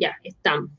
Ya, estamos.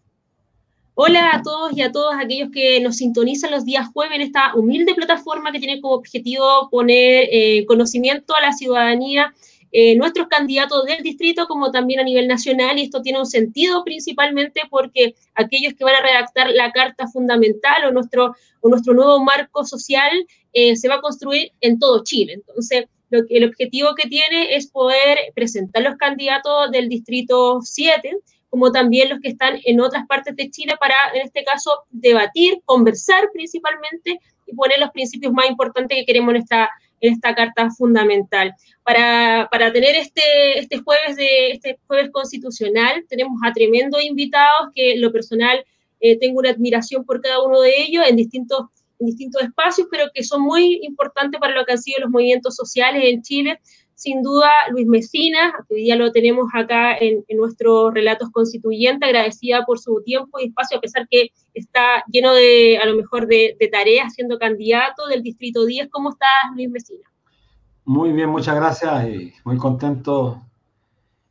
Hola a todos y a todas aquellos que nos sintonizan los días jueves en esta humilde plataforma que tiene como objetivo poner eh, conocimiento a la ciudadanía, eh, nuestros candidatos del distrito como también a nivel nacional y esto tiene un sentido principalmente porque aquellos que van a redactar la carta fundamental o nuestro, o nuestro nuevo marco social eh, se va a construir en todo Chile. Entonces, lo que, el objetivo que tiene es poder presentar los candidatos del distrito 7 como también los que están en otras partes de Chile para, en este caso, debatir, conversar principalmente y poner los principios más importantes que queremos en esta, en esta carta fundamental. Para, para tener este, este, jueves de, este jueves constitucional, tenemos a tremendos invitados que en lo personal eh, tengo una admiración por cada uno de ellos en distintos en distintos espacios, pero que son muy importantes para lo que han sido los movimientos sociales en Chile. Sin duda, Luis Mesina, hoy día lo tenemos acá en, nuestros relatos constituyentes, agradecida por su tiempo y espacio, a pesar que está lleno de, a lo mejor, de, tareas siendo candidato del Distrito 10. ¿Cómo estás, Luis Mesina? Muy bien, muchas gracias y muy contento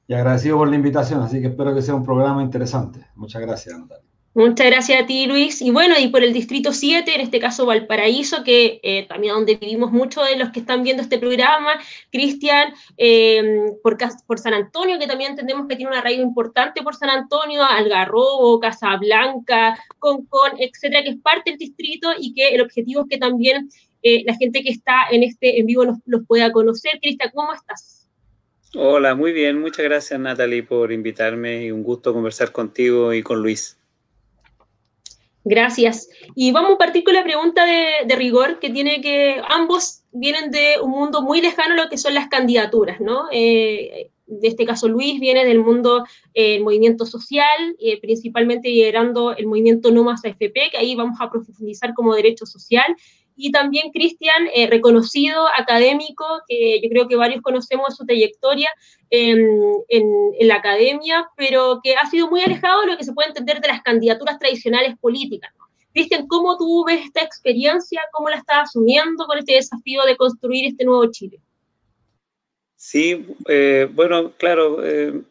y agradecido por la invitación, así que espero que sea un programa interesante. Muchas gracias, Natalia. Muchas gracias a ti, Luis. Y bueno, y por el Distrito 7, en este caso Valparaíso, que eh, también donde vivimos muchos de los que están viendo este programa, Cristian, eh, por, San Antonio, que también entendemos que tiene una raíz importante por San Antonio, Algarrobo, Casablanca, Concón, etcétera, que es parte del distrito y que el objetivo es que también eh, la gente que está en este en vivo los, pueda conocer. Cristian, ¿cómo estás? Hola, muy bien. Muchas gracias, Natalie, por invitarme y un gusto conversar contigo y con Luis. Gracias. Y vamos a partir con la pregunta de, rigor, que tiene que, ambos vienen de un mundo muy lejano lo que son las candidaturas, ¿no? Eh, de este caso Luis viene del mundo del eh, movimiento social, eh, principalmente liderando el movimiento No Más AFP, que ahí vamos a profundizar como derecho social, y también Cristian, eh, reconocido académico, que yo creo que varios conocemos su trayectoria en, la academia, pero que ha sido muy alejado de lo que se puede entender de las candidaturas tradicionales políticas. Cristian, ¿cómo tú ves esta experiencia? ¿Cómo la estás asumiendo con este desafío de construir este nuevo Chile? Sí, eh, bueno, claro, eh,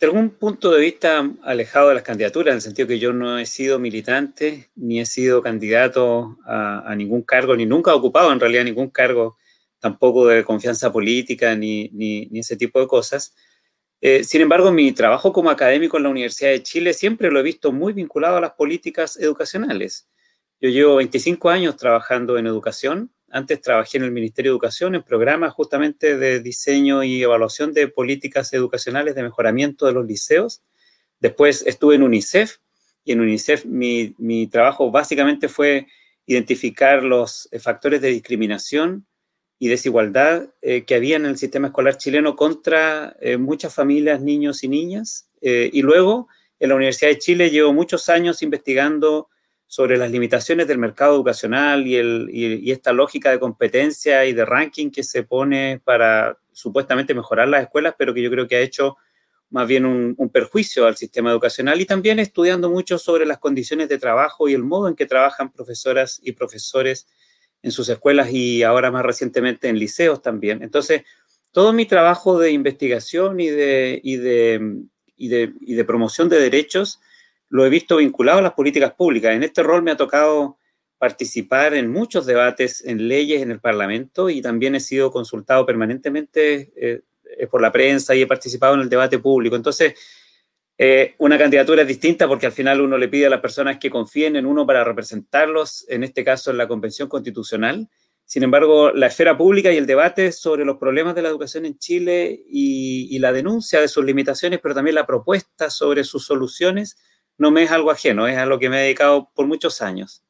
de algún punto de vista alejado de las candidaturas, en el sentido que yo no he sido militante, ni he sido candidato a, ningún cargo, ni nunca he ocupado en realidad ningún cargo tampoco de confianza política, ni, ni, ese tipo de cosas. Eh, sin embargo, mi trabajo como académico en la Universidad de Chile siempre lo he visto muy vinculado a las políticas educacionales. Yo llevo 25 años trabajando en educación antes trabajé en el Ministerio de Educación en programas justamente de diseño y evaluación de políticas educacionales de mejoramiento de los liceos. Después estuve en UNICEF y en UNICEF mi, trabajo básicamente fue identificar los eh, factores de discriminación y desigualdad eh, que había en el sistema escolar chileno contra eh, muchas familias, niños y niñas. y luego en la Universidad de Chile llevo muchos años investigando sobre las limitaciones del mercado educacional y, el, y, esta lógica de competencia y de ranking que se pone para supuestamente mejorar las escuelas, pero que yo creo que ha hecho más bien un, perjuicio al sistema educacional y también estudiando mucho sobre las condiciones de trabajo y el modo en que trabajan profesoras y profesores en sus escuelas y ahora más recientemente en liceos también. Entonces, todo mi trabajo de investigación y de, y de, y de, y de promoción de derechos lo he visto vinculado a las políticas públicas. En este rol me ha tocado participar en muchos debates en leyes en el Parlamento y también he sido consultado permanentemente eh, por la prensa y he participado en el debate público. Entonces, eh, una candidatura es distinta porque al final uno le pide a las personas que confíen en uno para representarlos, en este caso en la Convención Constitucional. Sin embargo, la esfera pública y el debate sobre los problemas de la educación en Chile y, y la denuncia de sus limitaciones, pero también la propuesta sobre sus soluciones, no me es algo ajeno, es a lo que me he dedicado por muchos años.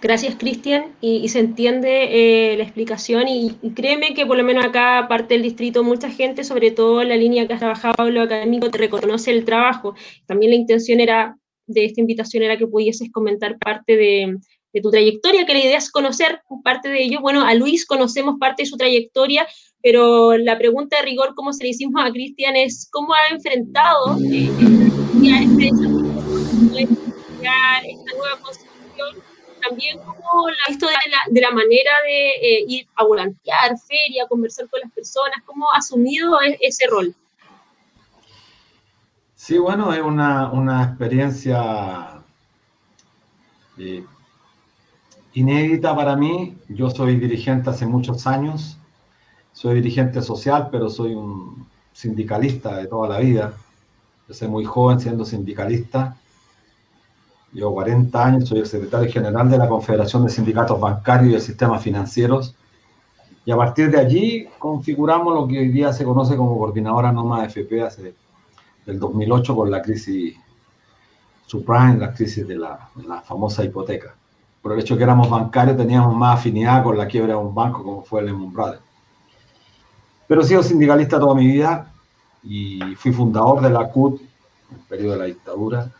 Gracias, Cristian. Y, se entiende eh, la explicación y, créeme que por lo menos acá, parte del distrito, mucha gente, sobre todo la línea que has trabajado lo académico, te reconoce el trabajo. También la intención era de esta invitación era que pudieses comentar parte de, de tu trayectoria, que la idea es conocer parte de ello. Bueno, a Luis conocemos parte de su trayectoria, pero la pregunta de rigor, como se le hicimos a Cristian, es cómo ha enfrentado eh, esta nueva constitución, también cómo la ha visto de la, manera de eh, ir a volantear, feria, conversar con las personas, cómo ha asumido e, ese rol. Sí, bueno, es una, experiencia eh, inédita para mí. Yo soy dirigente hace muchos años, soy dirigente social, pero soy un sindicalista de toda la vida. Soy muy joven siendo sindicalista. Llevo 40 años, soy el secretario general de la Confederación de Sindicatos Bancarios y de Sistemas Financieros. Y a partir de allí configuramos lo que hoy día se conoce como Coordinadora Noma FP hace del 2008 con la crisis subprime, la crisis de la, la famosa hipoteca por el hecho de que éramos bancarios, teníamos más afinidad con la quiebra de un banco como fue el Lehman Brothers. Pero he sido sindicalista toda mi vida y fui fundador de la CUT en el periodo de la dictadura.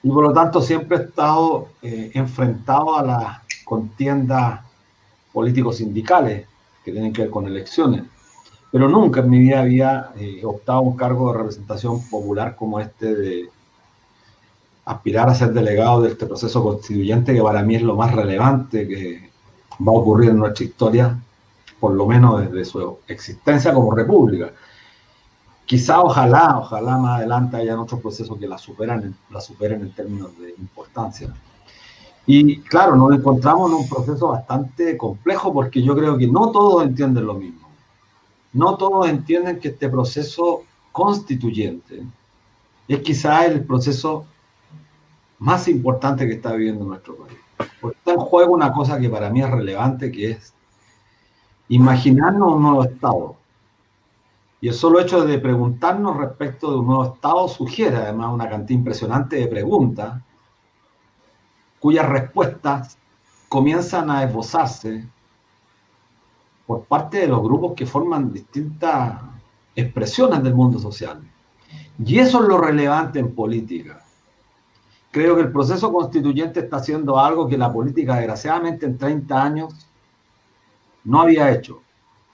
Y por lo tanto siempre he estado eh, enfrentado a las contiendas políticos sindicales que tienen que ver con elecciones. Pero nunca en mi vida había eh, optado a un cargo de representación popular como este de aspirar a ser delegado de este proceso constituyente que para mí es lo más relevante que va a ocurrir en nuestra historia, por lo menos desde su existencia como república. Quizá, ojalá, ojalá más adelante hayan otros procesos que la superan, la superen en términos de importancia. Y claro, nos encontramos en un proceso bastante complejo porque yo creo que no todos entienden lo mismo. No todos entienden que este proceso constituyente es quizá el proceso más importante que está viviendo nuestro país. Porque está en juego una cosa que para mí es relevante, que es imaginarnos un nuevo Estado. Y el solo hecho de preguntarnos respecto de un nuevo Estado sugiere además una cantidad impresionante de preguntas cuyas respuestas comienzan a esbozarse por parte de los grupos que forman distintas expresiones del mundo social. Y eso es lo relevante en política creo que el proceso constituyente está haciendo algo que la política, desgraciadamente, en 30 años no había hecho.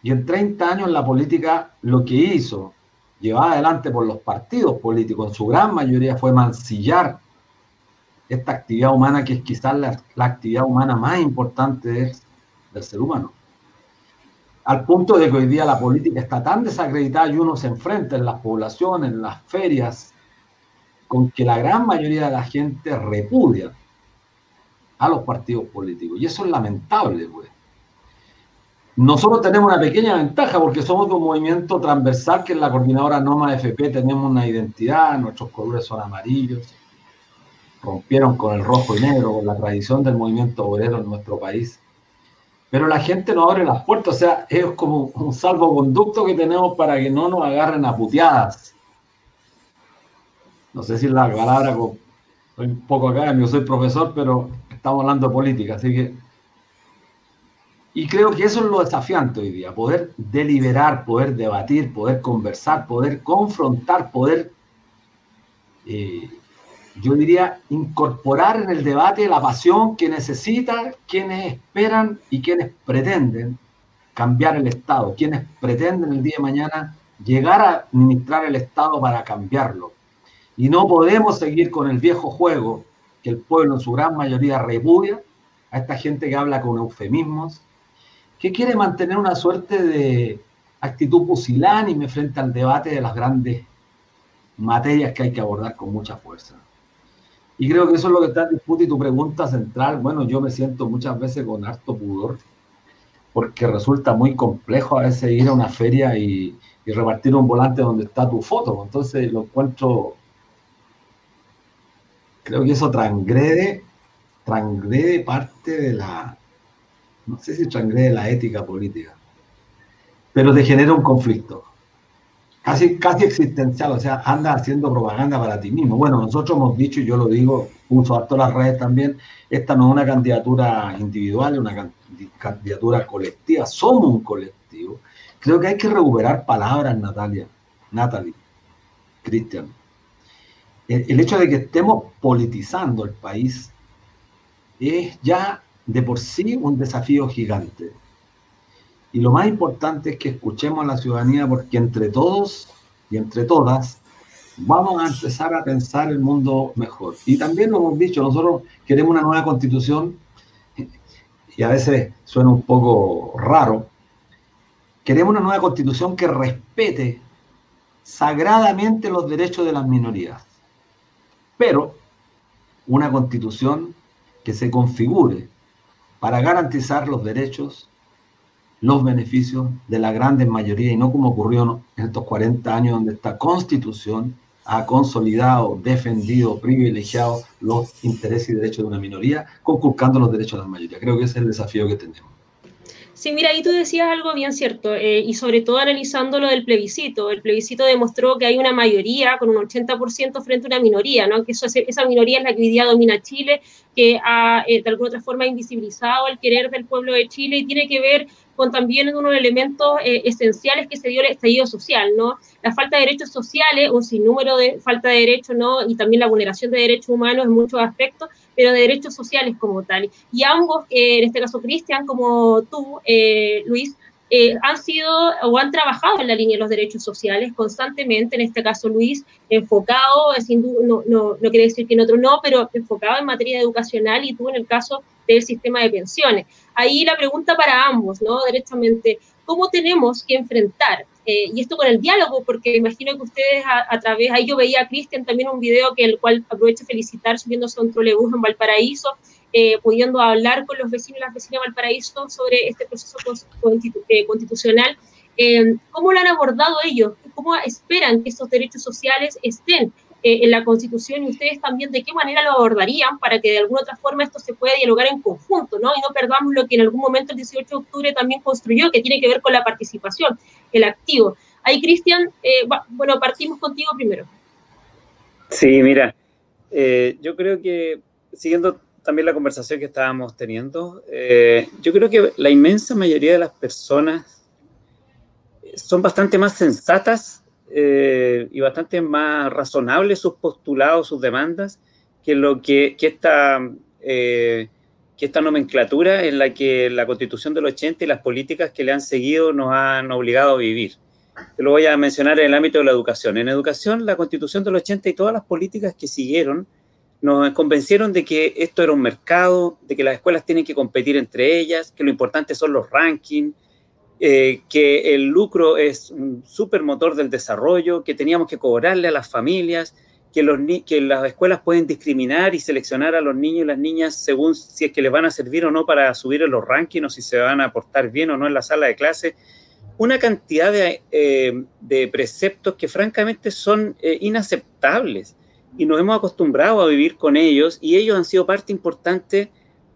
Y en 30 años la política lo que hizo, llevada adelante por los partidos políticos, en su gran mayoría fue mancillar esta actividad humana que es quizás la, actividad humana más importante del ser humano. Al punto de que hoy día la política está tan desacreditada y uno se enfrenta en las poblaciones, en las ferias, con que la gran mayoría de la gente repudia a los partidos políticos. Y eso es lamentable, pues. Nosotros tenemos una pequeña ventaja porque somos de un movimiento transversal que en la coordinadora NOMA FP tenemos una identidad, nuestros colores son amarillos, rompieron con el rojo y negro, con la tradición del movimiento obrero en nuestro país. Pero la gente no abre las puertas, o sea, es como un salvoconducto que tenemos para que no nos agarren a puteadas no sé si la palabra, soy un poco académico, soy profesor, pero estamos hablando de política, así que... Y creo que eso es lo desafiante hoy día, poder deliberar, poder debatir, poder conversar, poder confrontar, poder, eh, yo diría, incorporar en el debate la pasión que necesitan quienes esperan y quienes pretenden cambiar el Estado, quienes pretenden el día de mañana llegar a administrar el Estado para cambiarlo y no podemos seguir con el viejo juego que el pueblo en su gran mayoría repudia a esta gente que habla con eufemismos, que quiere mantener una suerte de actitud pusilánime frente al debate de las grandes materias que hay que abordar con mucha fuerza. Y creo que eso es lo que está en disputa y tu pregunta central, bueno, yo me siento muchas veces con harto pudor, porque resulta muy complejo a veces ir a una feria y, y repartir un volante donde está tu foto. Entonces lo encuentro creo que eso transgrede, transgrede parte de la, no sé si transgrede la ética política, pero te genera un conflicto, casi, casi existencial, o sea, anda haciendo propaganda para ti mismo. Bueno, nosotros hemos dicho, y yo lo digo, uso todas las redes también, esta no es una candidatura individual, es una candidatura colectiva, somos un colectivo. Creo que hay que recuperar palabras, Natalia, Natalie, Cristian el, hecho de que estemos politizando el país es ya de por sí un desafío gigante. Y lo más importante es que escuchemos a la ciudadanía porque entre todos y entre todas vamos a empezar a pensar el mundo mejor. Y también lo hemos dicho, nosotros queremos una nueva constitución y a veces suena un poco raro. Queremos una nueva constitución que respete sagradamente los derechos de las minorías. Pero una constitución que se configure para garantizar los derechos, los beneficios de la gran mayoría y no como ocurrió en estos 40 años donde esta constitución ha consolidado, defendido, privilegiado los intereses y derechos de una minoría, conculcando los derechos de la mayoría. Creo que ese es el desafío que tenemos. Sí, mira, ahí tú decías algo bien cierto, eh, y sobre todo analizando lo del plebiscito. El plebiscito demostró que hay una mayoría con un 80% frente a una minoría, ¿no? Que esa minoría es la que hoy día domina Chile, que ha eh, de alguna otra forma invisibilizado el querer del pueblo de Chile y tiene que ver con también uno de los elementos eh, esenciales que se dio el estallido social, ¿no? La falta de derechos sociales, un sinnúmero de falta de derechos, ¿no? Y también la vulneración de derechos humanos en muchos aspectos, pero de derechos sociales como tal. Y ambos, eh, en este caso Cristian, como tú, eh, Luis, eh, han sido o han trabajado en la línea de los derechos sociales constantemente, en este caso Luis, enfocado, sin no, no, no quiere decir que en otro no, pero enfocado en materia educacional y tú en el caso del sistema de pensiones. Ahí la pregunta para ambos, ¿no? Directamente, ¿cómo tenemos que enfrentar eh, y esto con el diálogo, porque imagino que ustedes a, través, ahí yo veía a Cristian también un video que el cual aprovecho felicitar subiéndose a un trolebús en Valparaíso, eh, pudiendo hablar con los vecinos y las vecinas de Valparaíso sobre este proceso eh, constitucional. ¿Cómo lo han abordado ellos? ¿Cómo esperan que estos derechos sociales estén en la Constitución y ustedes también de qué manera lo abordarían para que de alguna otra forma esto se pueda dialogar en conjunto, ¿no? Y no perdamos lo que en algún momento el 18 de octubre también construyó, que tiene que ver con la participación, el activo. Ahí, Cristian, eh, bueno, partimos contigo primero. Sí, mira, eh, yo creo que siguiendo también la conversación que estábamos teniendo, eh, yo creo que la inmensa mayoría de las personas son bastante más sensatas eh, y bastante más razonables sus postulados, sus demandas, que lo que, que esta, eh, que esta nomenclatura en la que la constitución del 80 y las políticas que le han seguido nos han obligado a vivir. Te lo voy a mencionar en el ámbito de la educación. En educación, la constitución del 80 y todas las políticas que siguieron nos convencieron de que esto era un mercado, de que las escuelas tienen que competir entre ellas, que lo importante son los rankings, eh, que el lucro es un supermotor del desarrollo, que teníamos que cobrarle a las familias, que, los que las escuelas pueden discriminar y seleccionar a los niños y las niñas según si es que les van a servir o no para subir en los rankings o si se van a portar bien o no en la sala de clase. Una cantidad de, eh, de preceptos que francamente son eh, inaceptables y nos hemos acostumbrado a vivir con ellos y ellos han sido parte importante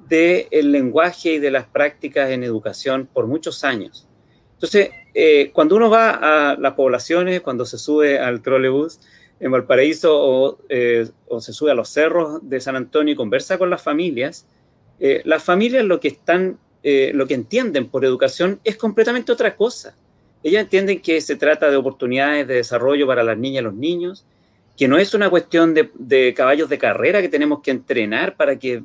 del lenguaje y de las prácticas en educación por muchos años. Entonces, eh, cuando uno va a las poblaciones, cuando se sube al trolebús en Valparaíso eh, o, se sube a los cerros de San Antonio y conversa con las familias, eh, las familias lo que están, lo que entienden por educación es completamente otra cosa. Ellas entienden que se trata de oportunidades de desarrollo para las niñas y los niños, que no es una cuestión de, caballos de carrera que tenemos que entrenar para que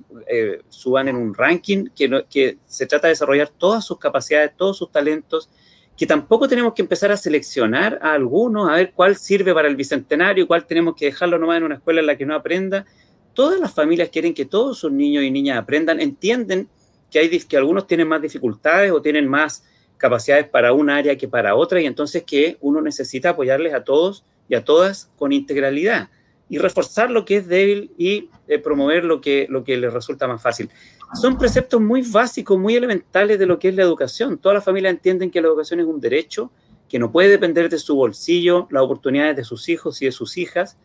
suban en un ranking, que, que se trata de desarrollar todas sus capacidades, todos sus talentos que tampoco tenemos que empezar a seleccionar a algunos, a ver cuál sirve para el bicentenario, cuál tenemos que dejarlo nomás en una escuela en la que no aprenda. Todas las familias quieren que todos sus niños y niñas aprendan, entienden que, hay, que algunos tienen más dificultades o tienen más capacidades para un área que para otra y entonces que uno necesita apoyarles a todos y a todas con integralidad y reforzar lo que es débil y eh, promover lo que, lo que les resulta más fácil son preceptos muy básicos, muy elementales de lo que es la educación. Todas las familias entienden que la educación es un derecho, que no puede depender de su bolsillo, las oportunidades de sus hijos y de sus hijas,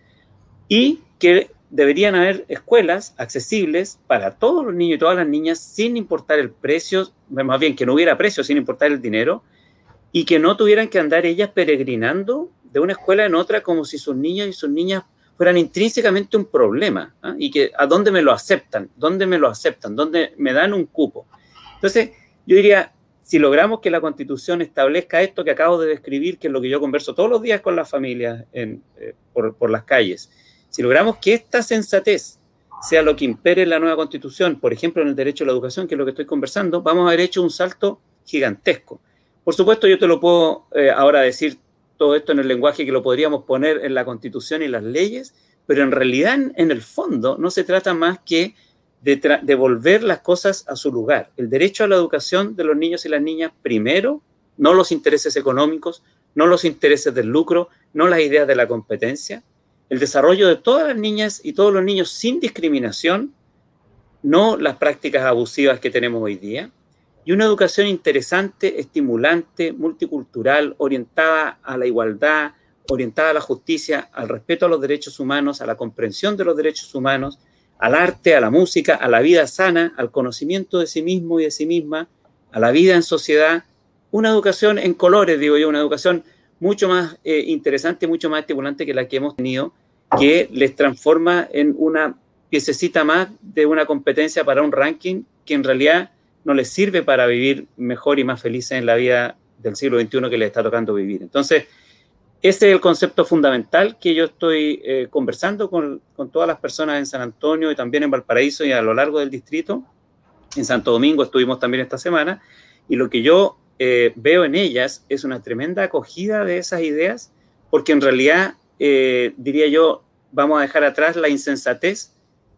y que deberían haber escuelas accesibles para todos los niños y todas las niñas sin importar el precio, más bien que no hubiera precio sin importar el dinero, y que no tuvieran que andar ellas peregrinando de una escuela en otra como si sus niños y sus niñas fueran intrínsecamente un problema ¿ah? y que a dónde me lo aceptan, dónde me lo aceptan, dónde me dan un cupo. Entonces, yo diría, si logramos que la constitución establezca esto que acabo de describir, que es lo que yo converso todos los días con las familias eh, por, por, las calles, si logramos que esta sensatez sea lo que impere en la nueva constitución, por ejemplo en el derecho a la educación, que es lo que estoy conversando, vamos a haber hecho un salto gigantesco. Por supuesto, yo te lo puedo eh, ahora decir todo esto en el lenguaje que lo podríamos poner en la constitución y las leyes, pero en realidad en, el fondo no se trata más que de devolver las cosas a su lugar. El derecho a la educación de los niños y las niñas primero, no los intereses económicos, no los intereses del lucro, no las ideas de la competencia, el desarrollo de todas las niñas y todos los niños sin discriminación, no las prácticas abusivas que tenemos hoy día, y una educación interesante, estimulante, multicultural, orientada a la igualdad, orientada a la justicia, al respeto a los derechos humanos, a la comprensión de los derechos humanos, al arte, a la música, a la vida sana, al conocimiento de sí mismo y de sí misma, a la vida en sociedad, una educación en colores, digo yo, una educación mucho más eh, interesante, mucho más estimulante que la que hemos tenido, que les transforma en una piececita más de una competencia para un ranking que en realidad no les sirve para vivir mejor y más felices en la vida del siglo XXI que les está tocando vivir. Entonces, ese es el concepto fundamental que yo estoy eh, conversando con, con, todas las personas en San Antonio y también en Valparaíso y a lo largo del distrito. En Santo Domingo estuvimos también esta semana y lo que yo eh, veo en ellas es una tremenda acogida de esas ideas, porque en realidad, eh, diría yo, vamos a dejar atrás la insensatez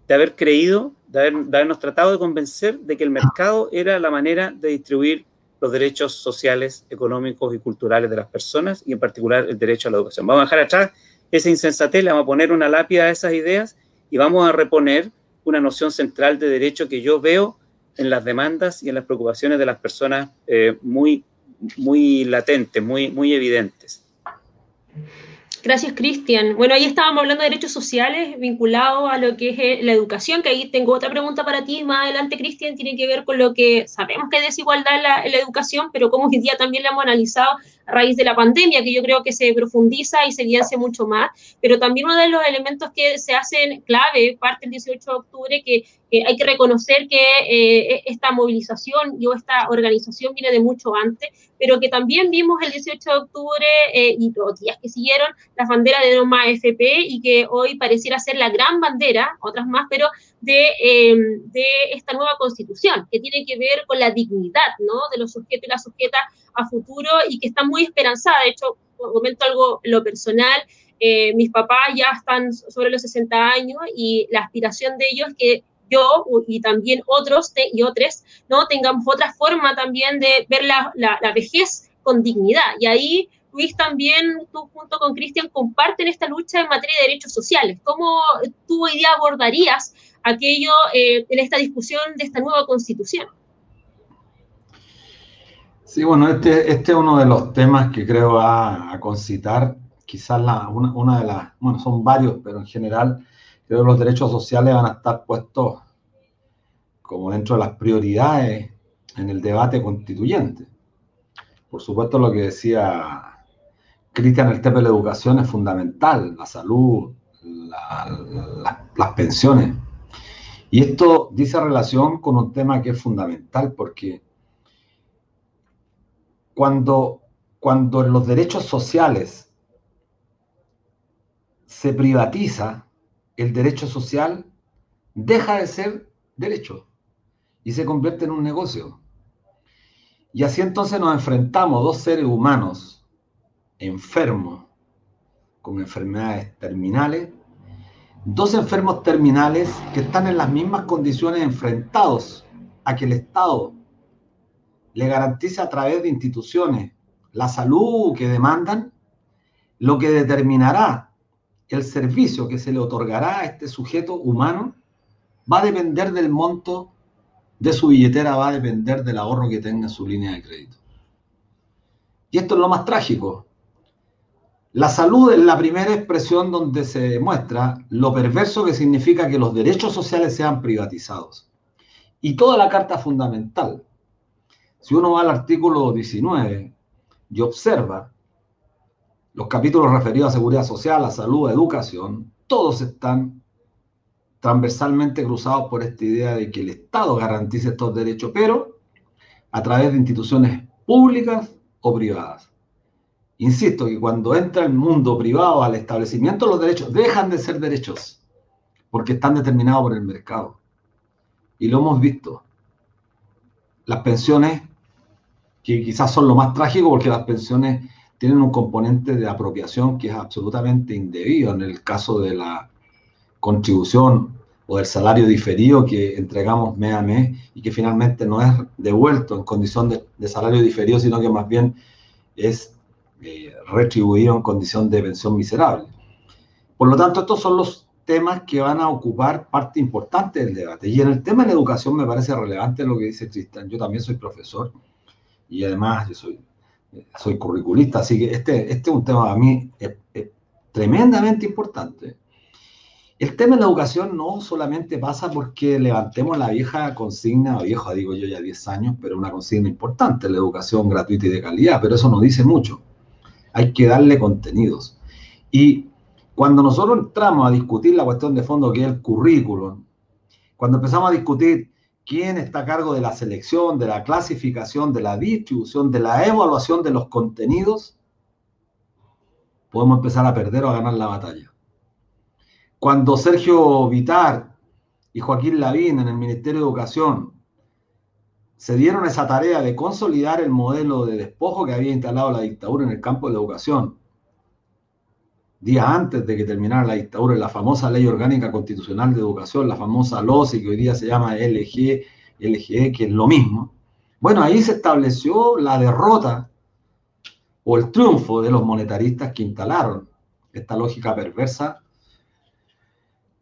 de haber creído, de, habernos tratado de convencer de que el mercado era la manera de distribuir los derechos sociales, económicos y culturales de las personas y en particular el derecho a la educación. Vamos a dejar atrás esa insensatez, le vamos a poner una lápida a esas ideas y vamos a reponer una noción central de derecho que yo veo en las demandas y en las preocupaciones de las personas eh, muy, muy latentes, muy, muy evidentes. Gracias, Cristian. Bueno, ahí estábamos hablando de derechos sociales vinculados a lo que es eh, la educación, que ahí tengo otra pregunta para ti más adelante, Cristian, tiene que ver con lo que sabemos que hay desigualdad en la, educación, pero como hoy día también la hemos analizado a raíz de la pandemia, que yo creo que se profundiza y se evidencia mucho más, pero también uno de los elementos que se hacen clave, parte el 18 de octubre, que hay que reconocer que eh, esta movilización y esta organización viene de mucho antes, pero que también vimos el 18 de octubre eh, y los días que siguieron las banderas de Doma FP y que hoy pareciera ser la gran bandera, otras más, pero de, em, de, esta nueva constitución, que tiene que ver con la dignidad ¿no? de los sujetos y las sujetas a futuro y que está muy esperanzada. De hecho, comento algo lo personal, eh, mis papás ya están sobre los 60 años y la aspiración de ellos es que yo y también otros y otros, ¿no? Tengamos otra forma también de ver la, la, la vejez con dignidad. Y ahí Luis, también tú junto con Cristian comparten esta lucha en materia de derechos sociales. ¿Cómo tú hoy día abordarías aquello eh, en esta discusión de esta nueva constitución? Sí, bueno, este, este es uno de los temas que creo va a concitar quizás la, una, una, de las, bueno, son varios, pero en general creo que los derechos sociales van a estar puestos como dentro de las prioridades en el debate constituyente. Por supuesto, lo que decía Cristian, el tema de la educación es fundamental, la salud, las pensiones. Y esto dice relación con un tema que es fundamental porque cuando, cuando los derechos sociales se privatiza, el derecho social deja de ser derecho y se convierte en un negocio. Y así entonces nos enfrentamos dos seres humanos enfermos con enfermedades terminales, dos enfermos terminales que están en las mismas condiciones enfrentados a que el Estado le garantice a través de instituciones la salud que demandan, lo que determinará el servicio que se le otorgará a este sujeto humano va a depender del monto de su billetera, va a depender del ahorro que tenga en su línea de crédito. Y esto es lo más trágico, la salud es la primera expresión donde se demuestra lo perverso que significa que los derechos sociales sean privatizados. Y toda la Carta Fundamental, si uno va al artículo 19 y observa los capítulos referidos a seguridad social, a salud, a educación, todos están transversalmente cruzados por esta idea de que el Estado garantice estos derechos, pero a través de instituciones públicas o privadas. Insisto que cuando entra el mundo privado al establecimiento, los derechos dejan de ser derechos porque están determinados por el mercado. Y lo hemos visto. Las pensiones, que quizás son lo más trágico porque las pensiones tienen un componente de apropiación que es absolutamente indebido en el caso de la contribución o del salario diferido que entregamos mes a mes y que finalmente no es devuelto en condición de, salario diferido, sino que más bien es eh, retribuidos en condición de pensión miserable. Por lo tanto, estos son los temas que van a ocupar parte importante del debate. Y en el tema de la educación me parece relevante lo que dice Tristan. Yo también soy profesor y además yo soy, soy curriculista, así que este, este es un tema a mí tremendamente importante. El tema de la educación no solamente pasa porque levantemos la vieja consigna, o vieja digo yo ya 10 años, pero una consigna importante, la educación gratuita y de calidad, pero eso no dice mucho. Hay que darle contenidos. Y cuando nosotros entramos a discutir la cuestión de fondo que es el currículum, cuando empezamos a discutir quién está a cargo de la selección, de la clasificación, de la distribución, de la evaluación de los contenidos, podemos empezar a perder o a ganar la batalla. Cuando Sergio Vitar y Joaquín Lavín en el Ministerio de Educación se dieron esa tarea de consolidar el modelo de despojo que había instalado la dictadura en el campo de la educación días antes de que terminara la dictadura, la famosa Ley Orgánica Constitucional de Educación, la famosa LOCE, que hoy día se llama LG, LGE, que es lo mismo. Bueno, ahí se estableció la derrota o el triunfo de los monetaristas que instalaron esta lógica perversa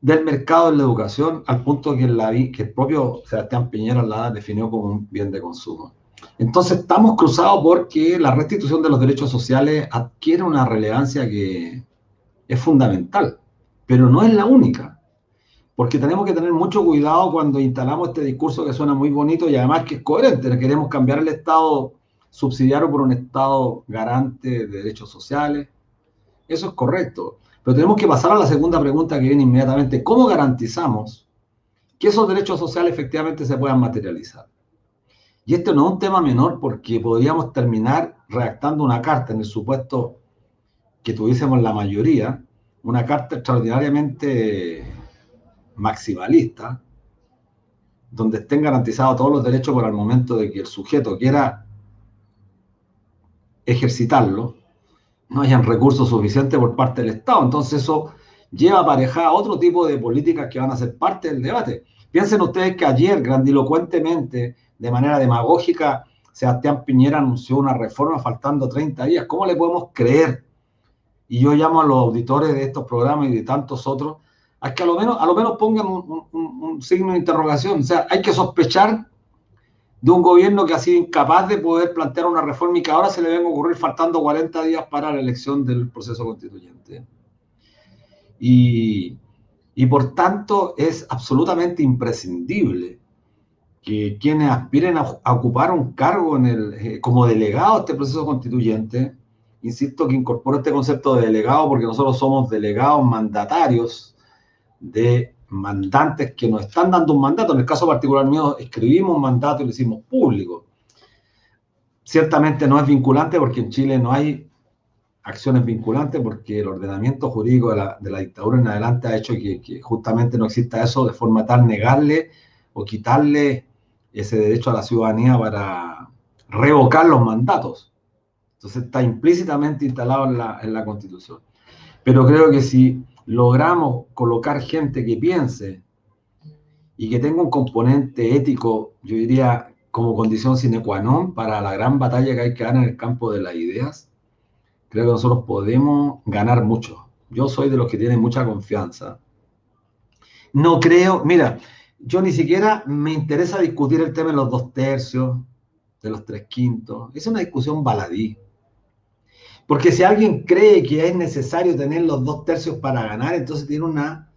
del mercado de la educación al punto que, que el propio Sebastián Piñera la definió como un bien de consumo. Entonces estamos cruzados porque la restitución de los derechos sociales adquiere una relevancia que, es fundamental, pero no es la única, porque tenemos que tener mucho cuidado cuando instalamos este discurso que suena muy bonito y además que es coherente. Queremos cambiar el Estado subsidiario por un Estado garante de derechos sociales. Eso es correcto. Pero tenemos que pasar a la segunda pregunta que viene inmediatamente. ¿Cómo garantizamos que esos derechos sociales efectivamente se puedan materializar? Y este no es un tema menor porque podríamos terminar redactando una carta en el supuesto que tuviésemos la mayoría, una carta extraordinariamente maximalista, donde estén garantizados todos los derechos por el momento de que el sujeto quiera ejercitarlo, no hayan recursos suficientes por parte del Estado. Entonces eso lleva aparejada otro tipo de políticas que van a ser parte del debate. Piensen ustedes que ayer, grandilocuentemente, de manera demagógica, Sebastián Piñera anunció una reforma faltando 30 días. ¿Cómo le podemos creer y yo llamo a los auditores de estos programas y de tantos otros a que a lo menos, a lo menos pongan un, signo de interrogación. O sea, hay que sospechar de un gobierno que ha sido incapaz de poder plantear una reforma y que ahora se le ven a ocurrir faltando 40 días para la elección del proceso constituyente. Y, y por tanto es absolutamente imprescindible que quienes aspiren a, ocupar un cargo en el, eh, como delegado a este proceso constituyente insisto que incorporo este concepto de delegado porque nosotros somos delegados mandatarios de mandantes que nos están dando un mandato. En el caso particular mío, escribimos un mandato y lo hicimos público. Ciertamente no es vinculante porque en Chile no hay acciones vinculantes porque el ordenamiento jurídico de la, dictadura en adelante ha hecho que, justamente no exista eso de forma tal negarle o quitarle ese derecho a la ciudadanía para revocar los mandatos. Entonces está implícitamente instalado en la, en la Constitución. Pero creo que si logramos colocar gente que piense y que tenga un componente ético, yo diría como condición sine qua non para la gran batalla que hay que dar en el campo de las ideas, creo que nosotros podemos ganar mucho. Yo soy de los que tienen mucha confianza. No creo, mira, yo ni siquiera me interesa discutir el tema de los dos tercios, de los tres quintos. Es una discusión baladí. Porque si alguien cree que es necesario tener los dos tercios para ganar, entonces tiene una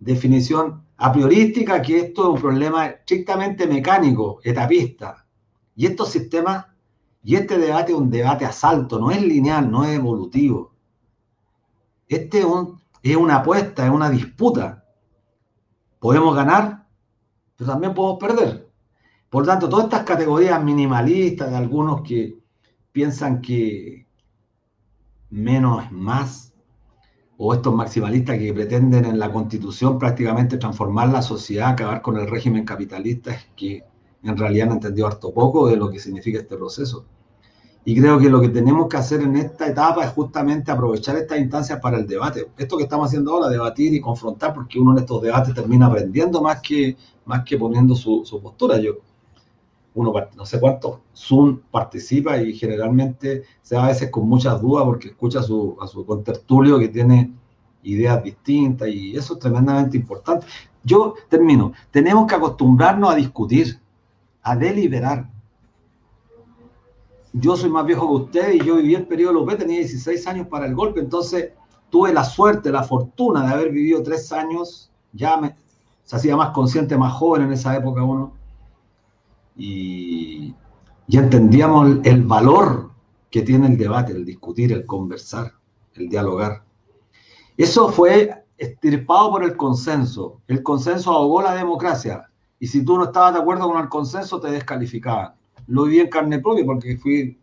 definición a priorística que esto es un problema estrictamente mecánico, etapista. Y estos sistemas, y este debate es un debate a salto, no es lineal, no es evolutivo. Este es, es una apuesta, es una disputa. Podemos ganar, pero también podemos perder. Por tanto, todas estas categorías minimalistas de algunos que piensan que, menos es más, o estos maximalistas que pretenden en la constitución prácticamente transformar la sociedad, acabar con el régimen capitalista, es que en realidad han entendido harto poco de lo que significa este proceso. Y creo que lo que tenemos que hacer en esta etapa es justamente aprovechar estas instancias para el debate. Esto que estamos haciendo ahora, debatir y confrontar, porque uno en estos debates termina aprendiendo más que, más que poniendo su, su postura. Yo uno no sé cuántos Zoom participa y generalmente se a veces con muchas dudas porque escucha a su, a su contertulio que tiene ideas distintas y eso es tremendamente importante. Yo termino, tenemos que acostumbrarnos a discutir, a deliberar. Yo soy más viejo que usted y yo viví el periodo López, tenía 16 años para el golpe, entonces tuve la suerte, la fortuna de haber vivido tres años, ya me, se hacía más consciente, más joven en esa época uno, y ya entendíamos el valor que tiene el debate, el discutir, el conversar, el dialogar. Eso fue estirpado por el consenso. El consenso ahogó la democracia. Y si tú no estabas de acuerdo con el consenso, te descalificaban. Lo viví en carne propia porque fui,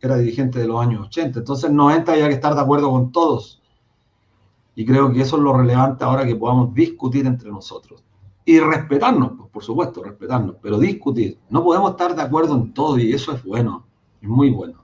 era dirigente de los años 80. Entonces, en 90 había que estar de acuerdo con todos. Y creo que eso es lo relevante ahora que podamos discutir entre nosotros. Y respetarnos, pues, por supuesto, respetarnos, pero discutir. No podemos estar de acuerdo en todo y eso es bueno, es muy bueno.